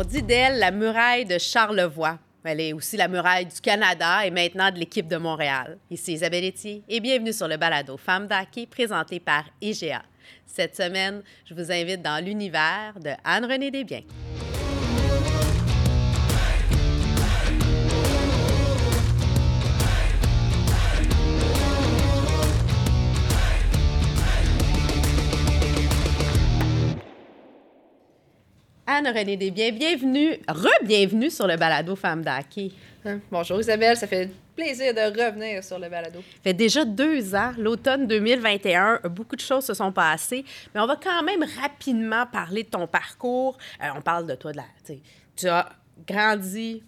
On dit d'elle la muraille de Charlevoix. Elle est aussi la muraille du Canada et maintenant de l'équipe de Montréal. Ici Isabelle Etier et bienvenue sur le balado Femmes d'hockey présenté par IGA. Cette semaine, je vous invite dans l'univers de Anne-Renée Desbiens. Desbiens, bienvenue, re-bienvenue sur le balado Femmes d'hockey. Hein? Bonjour Isabelle, ça fait plaisir de revenir sur le balado. Ça fait déjà deux ans, l'automne 2021, beaucoup de choses se sont passées, mais on va quand même rapidement parler de ton parcours. Euh, on parle de toi, de la, tu as grandi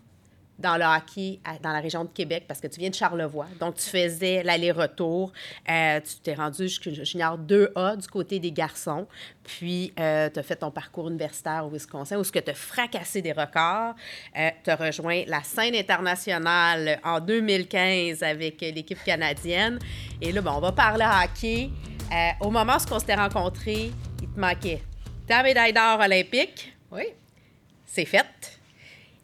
dans le hockey dans la région de Québec parce que tu viens de Charlevoix. Donc, tu faisais l'aller-retour. Euh, tu t'es rendu junior 2A du côté des garçons. Puis, euh, tu as fait ton parcours universitaire au Wisconsin où tu as fracassé des records. Euh, tu as rejoint la scène internationale en 2015 avec l'équipe canadienne. Et là, bon, on va parler hockey. au moment où on s'était rencontrés, il te manquait ta médaille d'or olympique. Oui. C'est fait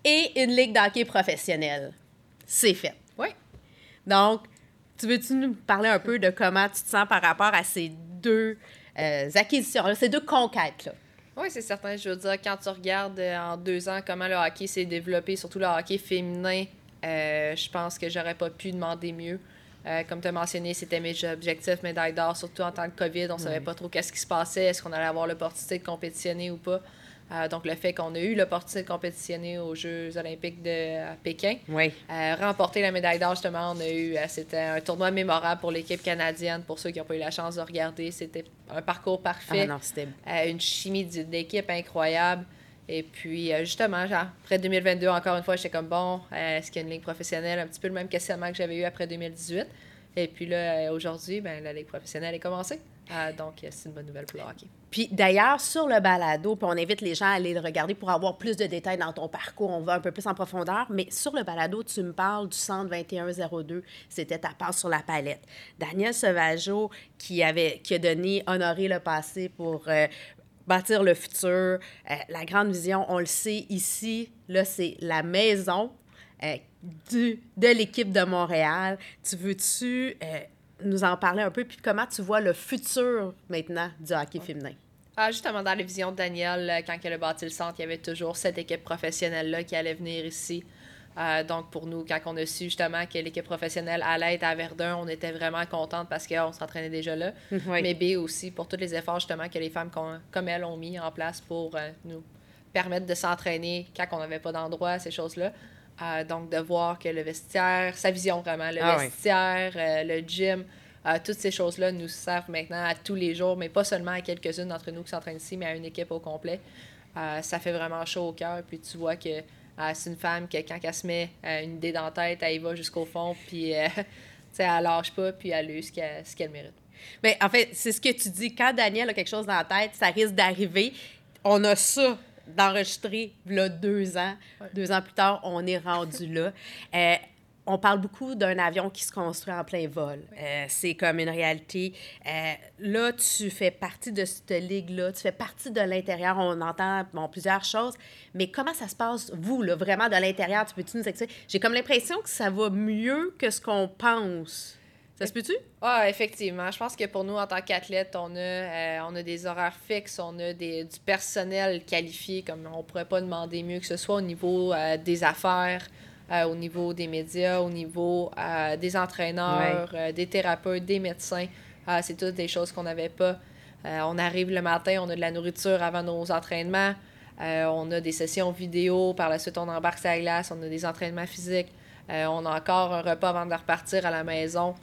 et une ligue d'hockey professionnelle. C'est fait. Oui. Donc, tu veux-tu nous parler un peu de comment tu te sens par rapport à ces deux euh, acquisitions, ces deux conquêtes-là? Oui, c'est certain. Je veux dire, quand tu regardes euh, en deux ans comment le hockey s'est développé, surtout le hockey féminin, euh, je pense que j'aurais pas pu demander mieux. comme tu as mentionné, c'était mes objectifs, médaille d'or, surtout en tant que COVID. On ne savait pas trop qu'est-ce qui se passait, est-ce qu'on allait avoir l'opportunité de compétitionner ou pas. Euh, donc, le fait qu'on a eu l'opportunité de compétitionner aux Jeux olympiques de Pékin. Oui. Euh, remporter la médaille d'or, justement, on a eu... Euh, c'était un tournoi mémorable pour l'équipe canadienne. Pour ceux qui n'ont pas eu la chance de regarder, c'était un parcours parfait. Ah non, une chimie d'équipe incroyable. Et puis, justement, genre, après 2022, encore une fois, j'étais comme, bon, est-ce qu'il y a une ligne professionnelle? Un petit peu le même questionnement que j'avais eu après 2018. Et puis là, aujourd'hui, ben, la ligue professionnelle est commencée. Ah, donc, c'est une bonne nouvelle pour le. Puis d'ailleurs, sur le balado, puis on invite les gens à aller le regarder pour avoir plus de détails dans ton parcours. On va un peu plus en profondeur. Mais sur le balado, tu me parles du centre 2102. C'était ta passe sur la palette. Daniel Sauvageau, qui, avait, qui a donné honorer le passé pour euh, bâtir le futur. Euh, la grande vision, on le sait ici, là, c'est la maison euh, de l'équipe de Montréal. Tu veux-tu nous en parler un peu, puis comment tu vois le futur maintenant du hockey féminin? Ah, justement, dans la vision de Daniel, euh, quand elle a bâti le centre, il y avait toujours cette équipe professionnelle-là qui allait venir ici. Euh, donc, pour nous, quand on a su justement que l'équipe professionnelle allait être à Verdun, on était vraiment contente parce qu'on s'entraînait déjà là. Mais B aussi, pour tous les efforts justement que les femmes comme elles ont mis en place pour euh, nous permettre de s'entraîner quand on n'avait pas d'endroit, ces choses-là. Donc, de voir que le vestiaire, sa vision vraiment, le ah vestiaire, euh, le gym, euh, toutes ces choses-là nous servent maintenant à tous les jours, mais pas seulement à quelques-unes d'entre nous qui s'entraînent ici, mais à une équipe au complet. Euh, ça fait vraiment chaud au cœur. Puis tu vois que c'est une femme qui, quand elle se met une idée dans la tête, elle y va jusqu'au fond, puis elle lâche pas, puis elle a eu ce qu'elle mérite. Mais en fait, c'est ce que tu dis. Quand Daniel a quelque chose dans la tête, ça risque d'arriver. On a ça d'enregistrer là, deux ans. Deux ans plus tard, on est rendu là. Euh, on parle beaucoup d'un avion qui se construit en plein vol. Euh, c'est comme une réalité. Euh, là, tu fais partie de cette ligue-là, tu fais partie de l'intérieur. On entend bon, plusieurs choses, mais comment ça se passe, vous, là, vraiment de l'intérieur? Tu peux-tu nous expliquer? J'ai comme l'impression que ça va mieux que ce qu'on pense. Ça se peut-tu? Ah, effectivement. Je pense que pour nous, en tant qu'athlète, on, a, euh, on a des horaires fixes, on a des, du personnel qualifié, comme on pourrait pas demander mieux que ce soit au niveau euh, des affaires, euh, au niveau des médias, au niveau des entraîneurs, des thérapeutes, des médecins. c'est toutes des choses qu'on n'avait pas. on arrive le matin, on a de la nourriture avant nos entraînements. on a des sessions vidéo. Par la suite, on embarque sa glace. On a des entraînements physiques. on a encore un repas avant de repartir à la maison.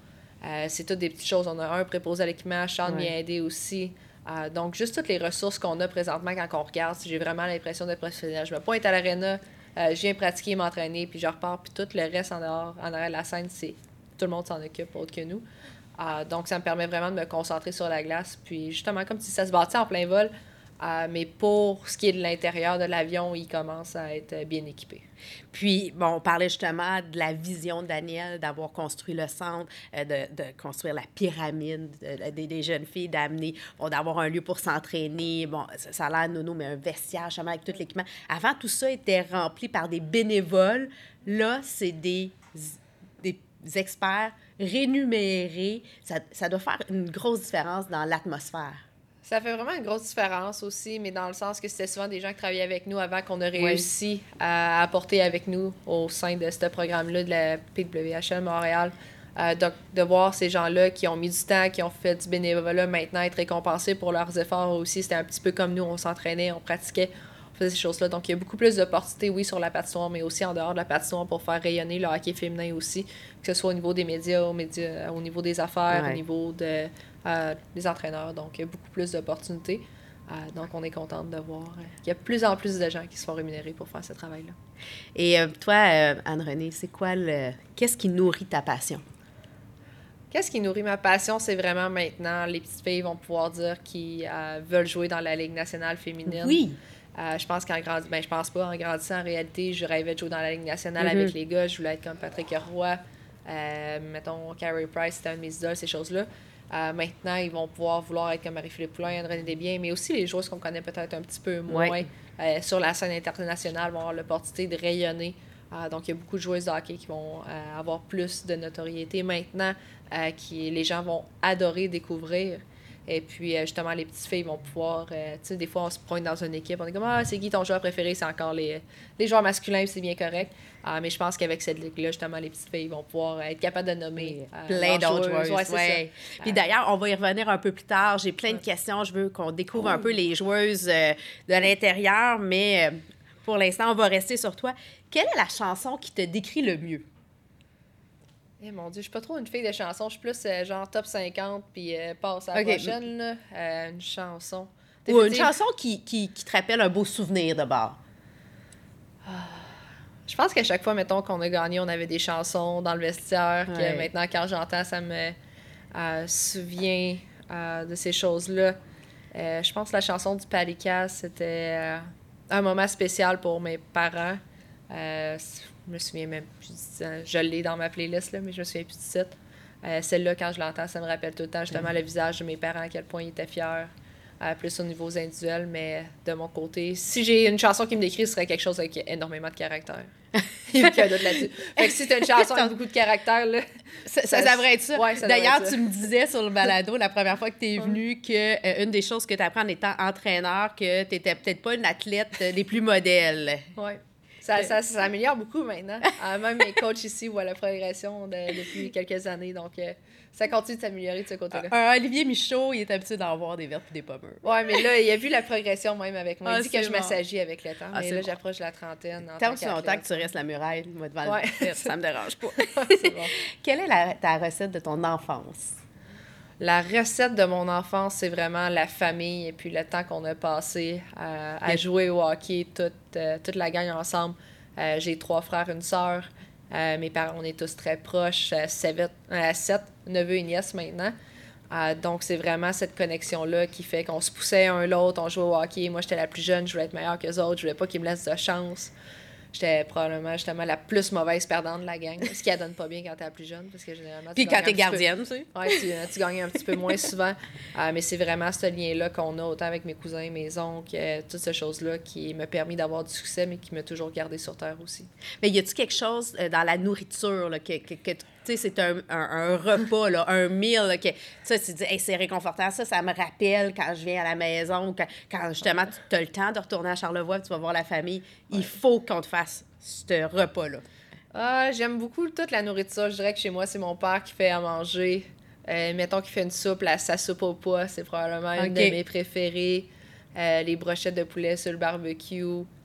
Euh, c'est toutes des petites choses. On a un préposé à l'équipement, Sean ouais. m'a aidé aussi. Euh, donc, juste toutes les ressources qu'on a présentement quand on regarde, j'ai vraiment l'impression d'être professionnel. Je me pointe à l'aréna, euh, je viens pratiquer, m'entraîner, puis je repars, puis tout le reste en dehors, en arrière de la scène, c'est tout le monde s'en occupe autre que nous. donc, ça me permet vraiment de me concentrer sur la glace. Puis, justement, comme si ça se bâtit en plein vol, Euh, mais pour ce qui est de l'intérieur de l'avion, il commence à être bien équipé. Puis, bon, on parlait justement de la vision de Daniel d'avoir construit le centre, euh, de, de, construire la pyramide des, des, jeunes filles, d'amener, bon, d'avoir un lieu pour s'entraîner. Bon, ça, ça a l'air nono, mais un vestiaire, justement, avec tout l'équipement. Avant, tout ça était rempli par des bénévoles. Là, c'est des, des experts rémunérés. Ça, ça doit faire une grosse différence dans l'atmosphère. Ça fait vraiment une grosse différence aussi, mais dans le sens que c'était souvent des gens qui travaillaient avec nous avant qu'on ait réussi à apporter avec nous au sein de ce programme-là de la PWHL Montréal. Euh, donc, de voir ces gens-là qui ont mis du temps, qui ont fait du bénévolat, maintenant être récompensés pour leurs efforts aussi. C'était un petit peu comme nous, on s'entraînait, on pratiquait, on faisait ces choses-là. Donc, il y a beaucoup plus d'opportunités, oui, sur la patinoire, mais aussi en dehors de la patinoire pour faire rayonner le hockey féminin aussi, que ce soit au niveau des médias, au, médias, au niveau des affaires, au niveau de, euh, des entraîneurs. Donc, il y a beaucoup plus d'opportunités. Euh, donc, on est contente de voir qu'il y a de plus en plus de gens qui se font rémunérés pour faire ce travail-là. Et euh, toi, Anne-Renée, c'est quoi le. Qu'est-ce qui nourrit ta passion? Qu'est-ce qui nourrit ma passion? C'est vraiment maintenant, les petites filles vont pouvoir dire qu'ils veulent jouer dans la Ligue nationale féminine. Oui. je pense qu'en grandissant, ben, je pense pas, en grandissant, en réalité, je rêvais de jouer dans la Ligue nationale avec mm-hmm. les gars. Je voulais être comme Patrick Roy, mettons, Carey Price, c'était un de mes idoles, ces choses-là. Euh, maintenant, ils vont pouvoir vouloir être comme Marie-Philippe Poulain, André Desbiens, mais aussi les joueurs qu'on connaît peut-être un petit peu moins euh, sur la scène internationale vont avoir l'opportunité de rayonner. Euh, donc, il y a beaucoup de joueuses de hockey qui vont avoir plus de notoriété maintenant, qui les gens vont adorer découvrir. Et puis, justement, les petites filles vont pouvoir. tu sais, des fois, on se pointe dans une équipe, on est comme Ah, c'est qui ton joueur préféré? C'est encore les, les joueurs masculins, c'est bien correct. Ah, mais je pense qu'avec cette ligue-là, justement, les petites filles vont pouvoir être capables de nommer euh, plein d'autres joueuses. Ouais, Puis d'ailleurs, on va y revenir un peu plus tard. J'ai plein de questions. Je veux qu'on découvre un peu les joueuses euh, de l'intérieur, mais euh, pour l'instant, on va rester sur toi. Quelle est la chanson qui te décrit le mieux? Eh mon Dieu, je suis pas trop une fille de chansons. Je suis plus genre top 50 puis passe à la prochaine. Là. une chanson. Ou une chanson qui, qui, qui, te rappelle un beau souvenir de bord. Ah. Je pense qu'à chaque fois, mettons, qu'on a gagné, on avait des chansons dans le vestiaire, que maintenant, quand j'entends, ça me euh, souvient euh, de ces choses-là. Euh, je pense que la chanson du Palikas, c'était un moment spécial pour mes parents. Je me souviens même plus Je l'ai dans ma playlist, là, mais je me souviens plus du titre. Celle-là, quand je l'entends, ça me rappelle tout le temps justement le visage de mes parents, à quel point ils étaient fiers. plus au niveau individuel, mais de mon côté, si j'ai une chanson qui me décrit, ce serait quelque chose avec énormément de caractère. Il y a aucun là-dessus. Fait que si t'as une chanson avec beaucoup de caractère, là. Ça, ça, devrait être ça. D'ailleurs, tu me disais sur le balado la première fois que tu es venu que euh, une des choses que tu apprends en étant entraîneur, que tu n'étais peut-être pas une athlète des plus modèles. Ça, ça, ça, améliore beaucoup maintenant. Euh, même mes coachs ici voient la progression depuis quelques années. Donc, euh, ça continue de s'améliorer de ce côté-là. Olivier Michaud, il est habitué d'en voir des vertes et des pommures. Oui, mais là, il a vu la progression même avec moi. Il ah, dit que je m'assagis avec le temps. Ah, mais là, j'approche la trentaine. Tant que longtemps que tu restes la muraille, moi, devant ouais. le ça me dérange pas. bon. Quelle est la, ta recette de ton enfance? La recette de mon enfance, c'est vraiment la famille et puis le temps qu'on a passé à, jouer au hockey, toute, euh, toute la gang ensemble. Euh, j'ai trois frères, une sœur. Euh, mes parents, on est tous très proches, sept, sept neveux et nièces maintenant. donc, c'est vraiment cette connexion-là qui fait qu'on se poussait un l'autre, on jouait au hockey. Moi, j'étais la plus jeune, je voulais être meilleure que les autres, je voulais pas qu'ils me laissent de chance j'étais probablement justement la plus mauvaise perdante de la gang. Ce qui donne pas bien quand t'es la plus jeune, parce que généralement. Puis quand t'es gardienne, tu sais. Ouais, tu, tu, gagnes un petit peu moins souvent. Euh, mais c'est vraiment ce lien-là qu'on a, autant avec mes cousins, mes oncles, euh, toutes ces choses-là qui m'a permis d'avoir du succès, mais qui m'a toujours gardé sur terre aussi. Mais y a-tu quelque chose euh, dans la nourriture là, que, que, que c'est un, un, repas, là, un meal, que, tu dis, c'est réconfortant. Ça, ça me rappelle quand je viens à la maison, quand, quand justement, tu as le temps de retourner à Charlevoix, tu vas voir la famille. Il faut qu'on te fasse ce repas-là. Ah, j'aime beaucoup toute la nourriture. Je dirais que chez moi, c'est mon père qui fait à manger. Euh, mettons qu'il fait une soupe, la, sa soupe au pois, c'est probablement une de mes préférées. Euh, les brochettes de poulet sur le barbecue,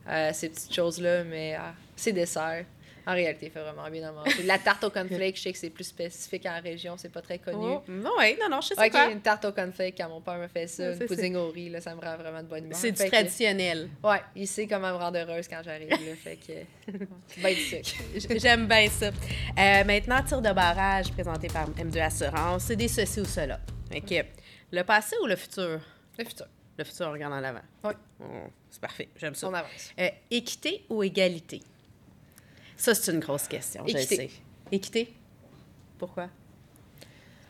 euh, ces petites choses-là, mais ah, c'est dessert. En réalité, il fait vraiment bien à manger. La tarte au cornflake, je sais que c'est plus spécifique en région, c'est pas très connu. Oh, non, oui, non, non, je sais okay, quoi. une tarte au cornflake, quand mon père me fait ça, une pudding au riz, là, ça me rend vraiment de bonne humeur. C'est du traditionnel. Oui, il sait comment me rendre heureuse quand j'arrive, là, fait que... bien du J'aime bien ça. Euh, maintenant, tir de barrage présenté par M2 Assurance, c'est des ceci ou cela. OK. Le passé ou le futur? Le futur. Le futur, on regarde en avant. Oui. Oh, c'est parfait. J'aime ça. On avance. Euh, équité ou égalité? Ça, c'est une grosse question. je le Équité. sais. Équité? Pourquoi?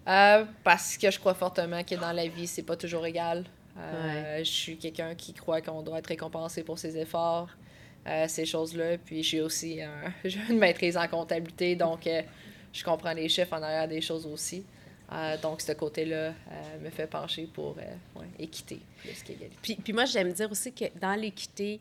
Euh, parce que je crois fortement que dans la vie, c'est pas toujours égal. Euh, Je suis quelqu'un qui croit qu'on doit être récompensé pour ses efforts, euh, ces choses-là. Puis j'ai aussi un- une maîtrise en comptabilité, donc euh, je comprends les chiffres en arrière des choses aussi. Euh, donc ce côté-là euh, me fait pencher pour euh, ouais, équité plus qu'égalité. Puis, puis moi, j'aime dire aussi que dans l'équité,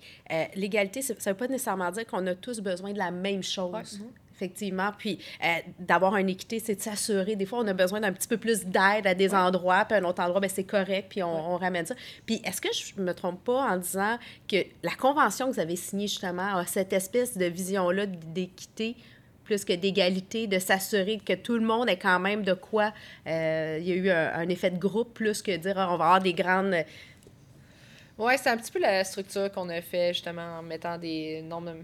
l'égalité, ça ne veut pas nécessairement dire qu'on a tous besoin de la même chose. Ouais. Effectivement. Puis euh, d'avoir une équité, c'est de s'assurer. Des fois, on a besoin d'un petit peu plus d'aide à des endroits, puis à un autre endroit, ben, c'est correct, puis on, on ramène ça. Puis est-ce que je me trompe pas en disant que la convention que vous avez signée, justement, a cette espèce de vision-là d'équité plus que d'égalité, de s'assurer que tout le monde ait quand même de quoi. euh, il y a eu un, un effet de groupe plus que dire ah, on va avoir des grandes. Oui, c'est un petit peu la structure qu'on a fait justement en mettant des nombres de-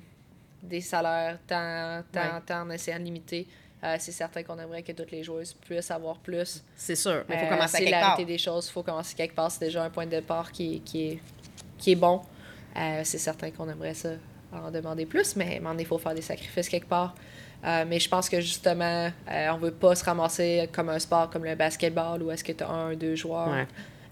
des salaires tant, tant, Ouais. tant en essayant de limiter. Euh, c'est certain qu'on aimerait que toutes les joueuses puissent avoir plus. C'est sûr, mais il faut Euh, commencer c'est quelque part. réalité des choses. Il faut commencer quelque part. C'est déjà un point de départ qui, est- qui, est, qui est bon. Euh, c'est certain qu'on aimerait ça en demander plus, mais mais il faut faire des sacrifices quelque part. Euh, mais je pense que justement, euh, on veut pas se ramasser comme un sport comme le basketball où est-ce que tu as un, deux joueurs, Ouais.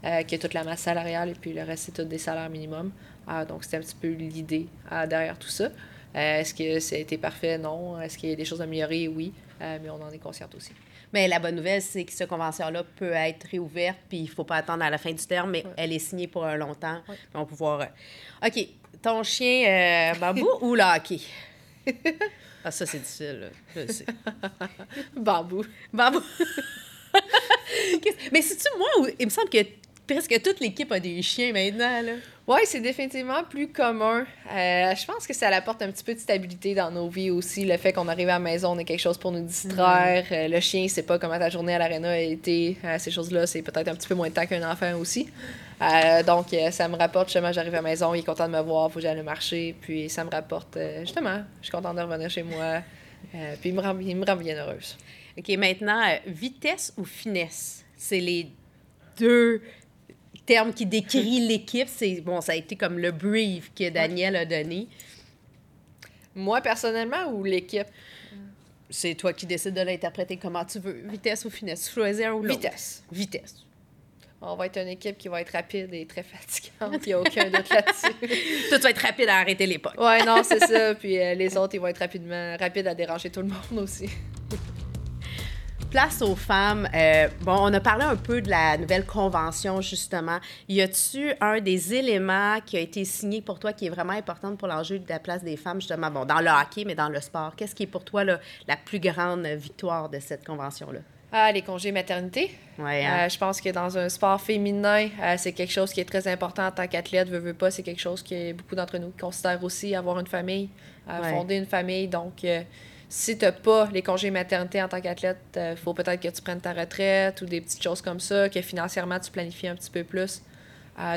euh, qui a toute la masse salariale et puis le reste, c'est tout des salaires minimum. Euh, donc, c'était un petit peu l'idée euh, derrière tout ça. Euh, est-ce que ça a été parfait? Non. Est-ce qu'il y a des choses à améliorer? Oui. Euh, mais on en est consciente aussi. Mais la bonne nouvelle, c'est que cette convention-là peut être réouverte, puis il ne faut pas attendre à la fin du terme, mais elle est signée pour un longtemps. Puis on va pouvoir. OK. Ton chien, euh, Babou ou le hockey? Ah, ça, c'est difficile, là. Je sais. Babou. Babou. Qu'est-ce- mais c'est-tu moi ou il me semble que presque toute l'équipe a des chiens maintenant, là? Oui, c'est définitivement plus commun. Euh, je pense que ça apporte un petit peu de stabilité dans nos vies aussi. Le fait qu'on arrive à la maison, on a quelque chose pour nous distraire. Euh, le chien, c'est pas comment ta journée à l'aréna a été. Euh, ces choses-là, c'est peut-être un petit peu moins de temps qu'un enfant aussi. Euh, donc, euh, ça me rapporte, justement, j'arrive à la maison, il est content de me voir, faut que j'aille marcher. Puis, ça me rapporte, euh, justement, je suis contente de revenir chez moi. Euh, puis, il me, rend, il me rend bien heureuse. OK, maintenant, vitesse ou finesse? C'est les deux termes qui décrivent l'équipe. C'est Bon, ça a été comme le brief que Daniel a donné. Moi, personnellement, ou l'équipe? C'est toi qui décides de l'interpréter comment tu veux. Vitesse ou finesse? Choisir un ou l'autre. Vitesse. Vitesse. On va être une équipe qui va être rapide et très fatigante. Il n'y a aucun doute là-dessus. Toi, tu vas être rapide à arrêter les potes. Ouais, non, c'est ça. Puis euh, les autres, ils vont être rapidement rapides à déranger tout le monde aussi. Place aux femmes. euh, bon, on a parlé un peu de la nouvelle convention, justement. Y a-tu un des éléments qui a été signé pour toi qui est vraiment important pour l'enjeu de la place des femmes, justement, bon, dans le hockey, mais dans le sport? Qu'est-ce qui est pour toi là, la plus grande victoire de cette convention-là? Ah, les congés maternité. Ouais, hein? Euh, je pense que dans un sport féminin, euh, c'est quelque chose qui est très important en tant qu'athlète. Veux, veux pas, c'est quelque chose que beaucoup d'entre nous considèrent aussi avoir une famille, euh, Ouais. fonder une famille. Donc, euh, si tu n'as pas les congés maternité en tant qu'athlète, il faut peut-être que tu prennes ta retraite ou des petites choses comme ça, que financièrement, tu planifies un petit peu plus.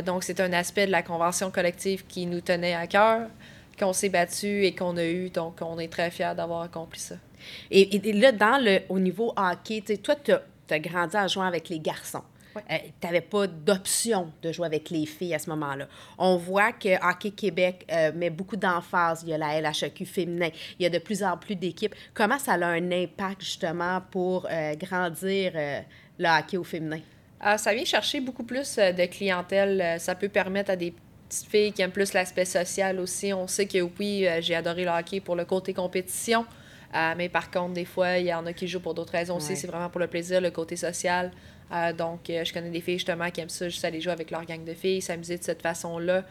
Donc, c'est un aspect de la convention collective qui nous tenait à cœur, qu'on s'est battu et qu'on a eu. Donc, on est très fiers d'avoir accompli ça. Et, et là, dans le, au niveau hockey, tu sais, toi, tu as, grandi en jouant avec les garçons. Ouais. tu n'avais pas d'option de jouer avec les filles à ce moment-là. On voit que Hockey Québec euh, met beaucoup d'emphase. Il y a la LHQ féminin. Il y a de plus en plus d'équipes. Comment ça a un impact, justement, pour euh, grandir euh, le hockey au féminin? Euh, ça vient chercher beaucoup plus euh, de clientèle. Euh, Ça peut permettre à des petites filles qui aiment plus l'aspect social aussi. On sait que oui, euh, j'ai adoré le hockey pour le côté compétition. Euh, mais par contre, des fois, il y en a qui jouent pour d'autres raisons aussi. C'est vraiment pour le plaisir, le côté social. Euh, donc, euh, je connais des filles justement qui aiment ça, juste aller jouer avec leur gang de filles, s'amuser de cette façon-là.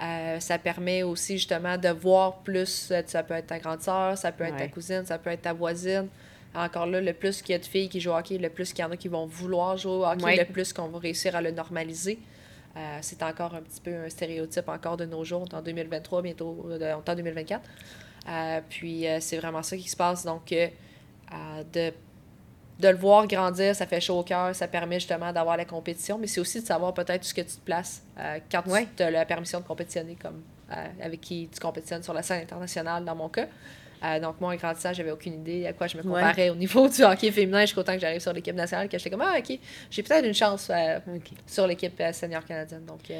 Euh, ça permet aussi justement de voir plus. Ça peut être ta grande sœur, ça peut être ta cousine, ça peut être ta voisine. Encore là, le plus qu'il y a de filles qui jouent au hockey, le plus qu'il y en a qui vont vouloir jouer au hockey, Ouais. le plus qu'on va réussir à le normaliser. Euh, c'est encore un petit peu un stéréotype encore de nos jours, en 2023, bientôt, on est en 2024. Euh, puis euh, c'est vraiment ça qui se passe. Donc, euh, de, de le voir grandir, ça fait chaud au cœur, ça permet justement d'avoir la compétition, mais c'est aussi de savoir peut-être où ce que tu te places euh, quand Ouais. tu as la permission de compétitionner, comme euh, avec qui tu compétitionnes sur la scène internationale, dans mon cas. Euh, donc, moi, en grandissant, j'avais aucune idée à quoi je me Ouais. comparais au niveau du hockey féminin jusqu'au temps que j'arrive sur l'équipe nationale, que j'étais comme, ah, OK, j'ai peut-être une chance sur l'équipe senior canadienne. Donc,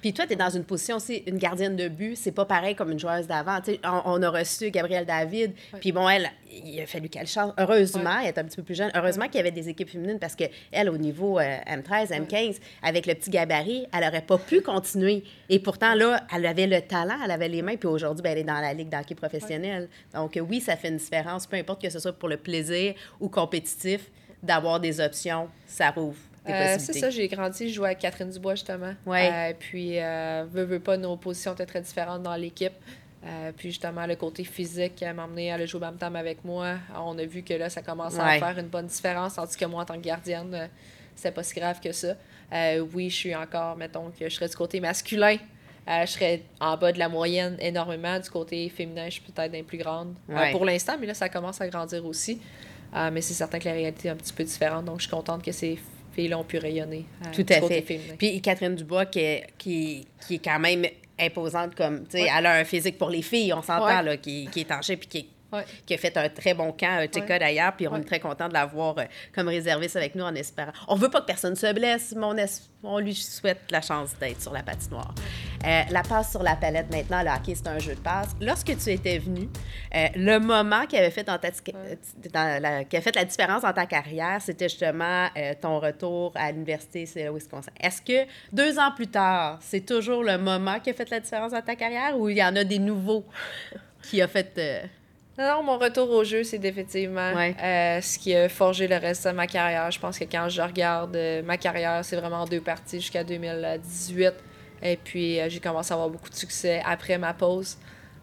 Puis toi, tu es dans une position aussi, une gardienne de but, c'est pas pareil comme une joueuse d'avant. On, on a reçu Gabrielle David, puis bon, elle, il a fallu qu'elle change. Heureusement, elle est un petit peu plus jeune. Heureusement qu'il y avait des équipes féminines parce qu'elle, au niveau euh, M13, M15, avec le petit gabarit, elle n'aurait pas pu continuer. Et pourtant, là, elle avait le talent, elle avait les mains, puis aujourd'hui, ben, elle est dans la ligue d'hockey professionnelle. Donc euh, oui, ça fait une différence, peu importe que ce soit pour le plaisir ou compétitif, d'avoir des options, ça rouvre. Euh, c'est ça, j'ai grandi, je jouais avec Catherine Dubois justement. Ouais. Euh, puis, euh, veux, veux pas, nos positions étaient très différentes dans l'équipe. Euh, puis justement, le côté physique m'a amené à aller jouer au Bam avec moi. On a vu que là, ça commençait Ouais. à faire une bonne différence, tandis que moi, en tant que gardienne, euh, c'était pas si grave que ça. Oui, je suis encore, mettons que je serais du côté masculin. Je serais en bas de la moyenne énormément. Du côté féminin, je suis peut-être un plus grande Ouais. pour l'instant, mais là, ça commence à grandir aussi. Mais c'est certain que la réalité est un petit peu différente. Donc, je suis contente que ces filles-là ont pu rayonner. euh, Tout à fait. féminin. Puis Catherine Dubois, qui est, qui, qui est quand même imposante comme, tu sais, Ouais. elle a un physique pour les filles, on s'entend, Ouais. là, qui, qui est en puis qui, Ouais. qui a fait un très bon camp, euh, Tika Ouais. d'ailleurs, puis on Ouais. est très content de l'avoir euh, comme réserviste avec nous en espérant. On veut pas que personne se blesse, mais on, on lui souhaite la chance d'être sur la patinoire. Euh, la passe sur la palette maintenant, le hockey, c'est un jeu de passe. Lorsque tu étais venu, euh, le moment qui avait fait dans ta, euh, dans la, qui a fait la différence dans ta carrière, c'était justement euh, ton retour à l'université, le Wisconsin. Est-ce que deux ans plus tard, c'est toujours le moment qui a fait la différence dans ta carrière ou il y en a des nouveaux qui a fait. Non, non, mon retour au jeu, c'est définitivement Ouais. euh, ce qui a forgé le reste de ma carrière. Je pense que quand je regarde euh, ma carrière, c'est vraiment en deux parties jusqu'à 2018. Et puis, euh, j'ai commencé à avoir beaucoup de succès après ma pause.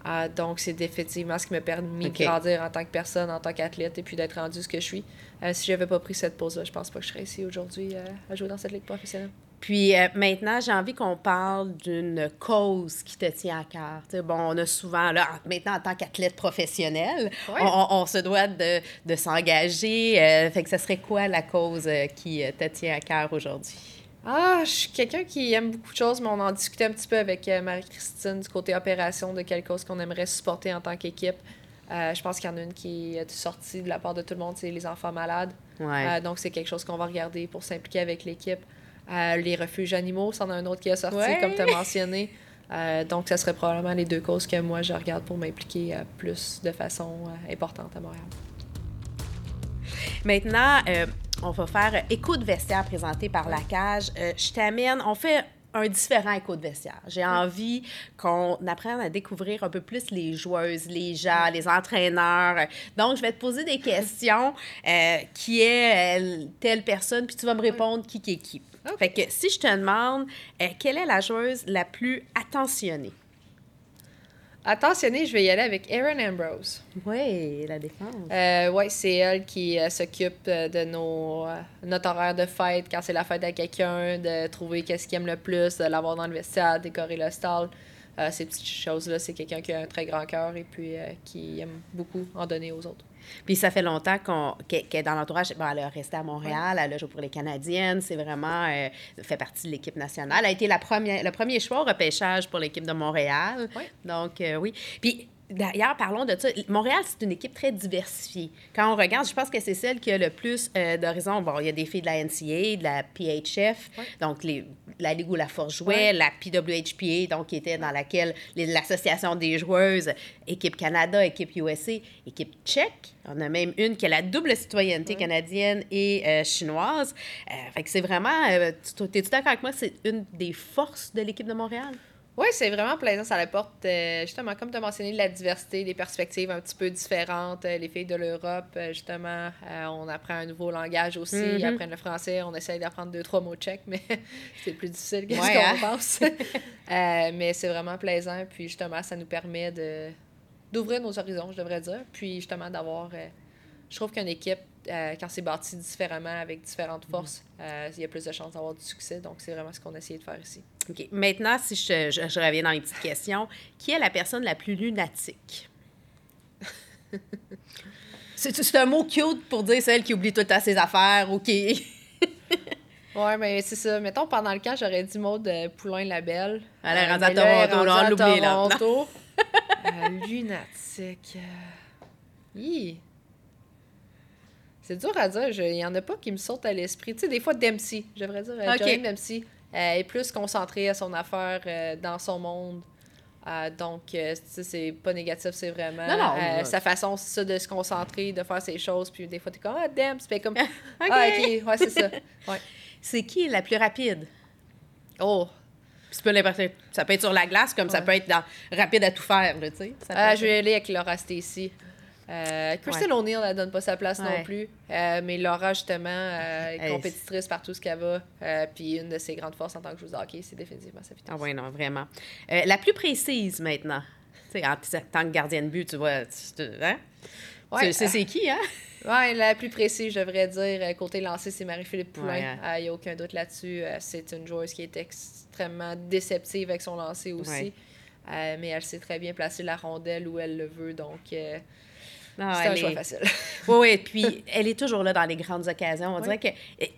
Euh, donc, c'est définitivement ce qui m'a permis de grandir en tant que personne, en tant qu'athlète, et puis d'être rendu ce que je suis. Euh, si j'avais pas pris cette pause-là, je pense pas que je serais ici aujourd'hui euh, à jouer dans cette ligue professionnelle. Puis maintenant, j'ai envie qu'on parle d'une cause qui te tient à cœur. Bon, on a souvent, là, en- maintenant, en tant qu'athlète professionnel, Ouais. on, se doit de, de s'engager. Fait que ce serait quoi la cause qui te tient à cœur aujourd'hui? Ah, je suis quelqu'un qui aime beaucoup de choses, mais on en discutait un petit peu avec euh, Marie-Christine du côté opération de quelque chose qu'on aimerait supporter en tant qu'équipe. Euh, je pense qu'il y en a une qui est sortie de la part de tout le monde, c'est les enfants malades. Ouais. Euh, donc, c'est quelque chose qu'on va regarder pour s'impliquer avec l'équipe. Euh, les refuges animaux, c'en a un autre qui est sorti, Ouais. comme tu as mentionné. Donc, ça serait probablement les deux causes que moi, je regarde pour m'impliquer plus de façon importante à Montréal. Maintenant, on va faire écho de vestiaire présenté par la cage. Euh, je t'amène, on fait un différent écho de vestiaire. J'ai envie qu'on apprenne à découvrir un peu plus les joueuses, les gens, les entraîneurs. Donc, je vais te poser des questions. euh, qui est euh, telle personne, puis tu vas me répondre qui qui est qui. Fait que si je te demande, quelle est la joueuse la plus attentionnée? Attentionnez, je vais y aller avec Erin Ambrose. Oui, la défense. Euh, oui, c'est elle qui euh, s'occupe euh, de nos, euh, notre horaire de fête, quand c'est la fête à quelqu'un, de trouver qu'est-ce qu'il aime le plus, de l'avoir dans le vestiaire, décorer le stall. Ces petites choses-là, c'est quelqu'un qui a un très grand cœur et puis qui aime beaucoup en donner aux autres. Puis ça fait longtemps qu'on, qu'elle, est dans l'entourage. Bon, elle a resté à Montréal, elle a joué pour les Canadiennes. C'est vraiment euh, fait partie de l'équipe nationale. Elle a été la première, le premier choix au repêchage pour l'équipe de Montréal. Oui. Donc, euh, oui. Puis d'ailleurs, parlons de ça. Montréal, c'est une équipe très diversifiée. Quand on regarde, je pense que c'est celle qui a le plus euh, d'horizons. Bon, il y a des filles de la NCA, de la PHF, Oui. donc les, la Ligue où la Force jouait, la PWHPA, donc qui était dans laquelle l'Association des joueuses, équipe Canada, équipe USA, équipe tchèque. On a même une qui a la double citoyenneté canadienne et euh, chinoise. Euh, fait que c'est vraiment. Euh, tu- T'es-tu d'accord avec moi? C'est une des forces de l'équipe de Montréal? Oui, c'est vraiment plaisant. Ça apporte, euh, justement, comme tu as mentionné, de la diversité, des perspectives un petit peu différentes. Euh, les filles de l'Europe, euh, justement, euh, on apprend un nouveau langage aussi. Mhm. Ils apprennent le français. On essaye d'apprendre deux, trois mots tchèques, mais c'est plus difficile que ce qu'on hein? pense. Euh, mais c'est vraiment plaisant. Puis, justement, ça nous permet de d'ouvrir nos horizons, je devrais dire. Puis, justement, d'avoir... je trouve qu'une équipe, quand c'est bâti différemment, avec différentes forces, euh, il y a plus de chances d'avoir du succès. Donc, c'est vraiment ce qu'on a essayé de faire ici. OK. Maintenant, si je, je- je reviens dans les petites questions, qui est la personne la plus lunatique? c'est, c'est un mot cute pour dire celle qui oublie tout à ses affaires ou qui. Ouais, mais c'est ça. Mettons, pendant le camp, j'aurais dit Maud euh, Poulain-Labelle. Elle est Euh, rendue à Toronto, là, on l'oublie, là. Toronto. Euh, lunatique. euh, hi. C'est dur à dire. Il y en a pas qui me sautent à l'esprit. Tu sais, des fois, Dempsey. Je devrais dire euh, Ok. Jolene Dempsey. Elle est plus concentrée à son affaire euh, dans son monde. Euh, donc, euh, c'est pas négatif, c'est vraiment Non, non, euh, ouais. sa façon, ça, de se concentrer, de faire ses choses. Puis des fois, t'es comme, ah, damn, c'est comme, OK. ah, ok, ouais, c'est ça. Ouais. C'est qui la plus rapide? Oh, Ça peut être sur la glace, comme ça peut être dans, rapide à tout faire, tu sais. Ah, je vais aller avec Laura Stacy. Euh, Kristen O'Neill, elle donne pas sa place Ouais. non plus. Euh, mais Laura, justement, euh, est Elle- compétitrice partout ce qu'elle va. Euh, puis une de ses grandes forces en tant que joueuse de hockey, c'est définitivement sa vitesse. Ah oui, non, vraiment. Euh, la plus précise maintenant. Tu sais, en tant que gardien de but, tu vois, tu, hein? Ouais, c'est qui, hein? Ouais, la plus précise, je devrais dire, côté lancé, c'est Marie-Philippe. Ouais, hein. Il n'y a aucun doute là-dessus. C'est une joueuse qui est extrêmement déceptive avec son lancer aussi. Ouais. Mais elle sait très bien placer la rondelle où elle le veut. Donc, Non, c'est un choix est- facile. Oui, oui, puis elle est toujours là dans les grandes occasions. On dirait que,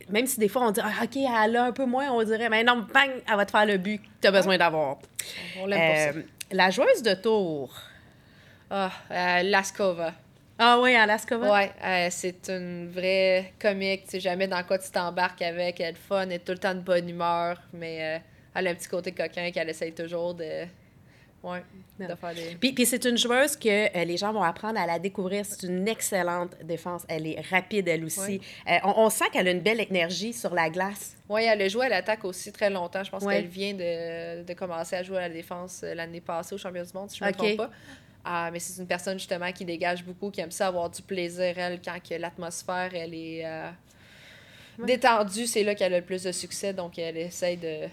même si des fois on dit, ah, OK, elle a un peu moins, on dirait, mais non, bang, elle va te faire le but que tu as besoin d'avoir. On l'aime Euh, la joueuse de tour. Ah, euh, Laskova. Ah oui, Alaskova. Ouais, euh, c'est une vraie comique. Tu sais jamais dans quoi tu t'embarques avec. Elle est fun, elle est tout le temps de bonne humeur. Mais euh, elle a un petit côté coquin qu'elle essaye toujours de. Ouais, de Non. faire des. Puis, puis c'est une joueuse que euh, les gens vont apprendre à la découvrir. C'est une excellente défense. Elle est rapide, elle aussi. Ouais. Euh, on, on sent qu'elle a une belle énergie sur la glace. Oui, elle a joué à l'attaque aussi très longtemps. Je pense Ouais. qu'elle vient de, de commencer à jouer à la défense euh, l'année passée au championnat du monde, si je ne me trompe pas. Ah, mais c'est une personne justement qui dégage beaucoup, qui aime ça avoir du plaisir, elle, quand l'atmosphère, elle est euh, Ouais. détendue, c'est là qu'elle a le plus de succès. Donc, elle essaye de euh,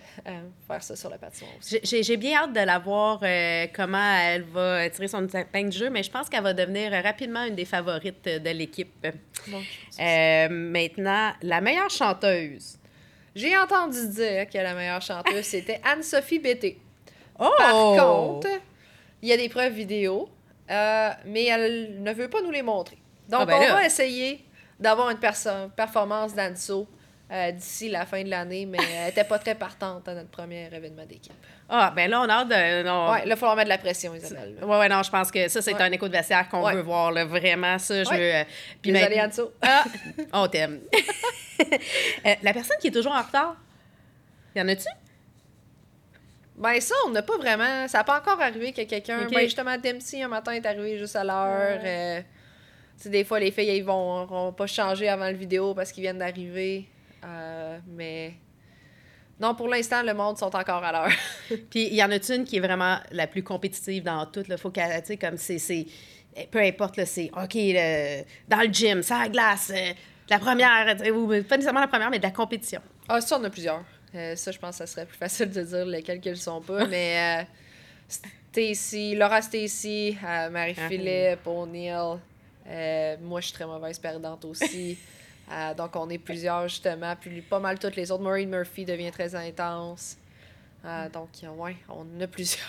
faire ça sur la patinoire aussi. J'ai- bien hâte de la voir euh, comment elle va tirer son épingle du jeu, mais je pense qu'elle va devenir euh, rapidement une des favorites de l'équipe. Donc, Euh, maintenant, la meilleure chanteuse. J'ai entendu dire que la meilleure chanteuse, c'était Anne-Sophie Bété. Oh! Par contre, il y a des preuves vidéo, euh, mais elle ne veut pas nous les montrer. Donc, Ah, ben on là. va essayer d'avoir une performance d'Anso euh, d'ici la fin de l'année, mais elle n'était pas très partante à notre premier événement d'équipe. Ah, ben là, on a hâte de. Ouais, là, il faut leur mettre de la pression, Isabelle. là. Ouais, ouais, non, je pense que ça, c'est Ouais. un écho de vestiaire qu'on Ouais. veut voir, là, vraiment. Ça, je Ouais. veux. euh, puis Désolée, Anso. Ah, on t'aime. Euh, la personne qui est toujours en retard, y en a-tu? Ben ça, on n'a pas vraiment... Ça n'a pas encore arrivé que quelqu'un... Ok. Ben justement, Dempsey, un matin, est arrivé juste à l'heure. Euh, sais, des fois, les filles, ils vont, vont pas changer avant le vidéo parce qu'ils viennent d'arriver. Euh, mais... Non, pour l'instant, le monde sont encore à l'heure. Puis, y en a-tu une qui est vraiment la plus compétitive dans tout? Il faut qu'elle, tu sais, comme c'est. Peu importe, c'est OK, le- dans le gym, ça la glace, euh, la première, ou pas nécessairement la première, mais de la compétition. Ah, ça, on a plusieurs. Euh, ça, je pense que ça serait plus facile de dire lesquels qu'ils sont pas. mais euh, Stacy, Laura Stacy, euh, Marie-Philippe, O'Neill. Euh, moi, je suis très mauvaise perdante aussi. Euh, donc, on est plusieurs, justement. Puis, pas mal toutes les autres. Maureen Murphy devient très intense. Euh, donc, ouais, on en a plusieurs.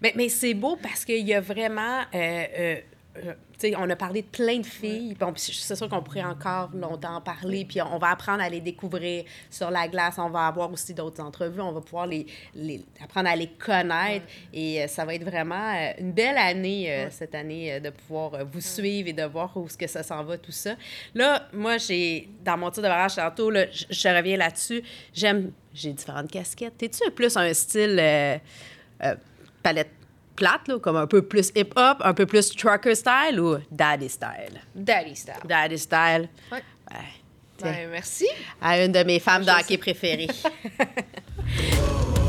Mais, mais c'est beau parce qu'il y a vraiment. euh, euh, euh, on a parlé de plein de filles. Puis c'est sûr qu'on pourrait encore longtemps en parler. Puis on va apprendre à les découvrir sur la glace. On va avoir aussi d'autres entrevues. On va pouvoir les, les- apprendre à les connaître. Et euh, ça va être vraiment euh, une belle année, euh, cette année, de pouvoir vous suivre et de voir où est-ce que ça s'en va, tout ça. Là, moi, j'ai, dans mon tir de barrage tantôt, là, je, je reviens là-dessus. J'aime, j'ai différentes casquettes. T'es-tu plus un style palette plate, là, comme un peu plus hip-hop, un peu plus trucker style ou daddy style? Daddy style. Daddy style. Ouais. Ben, merci. À une de mes femmes de préférées.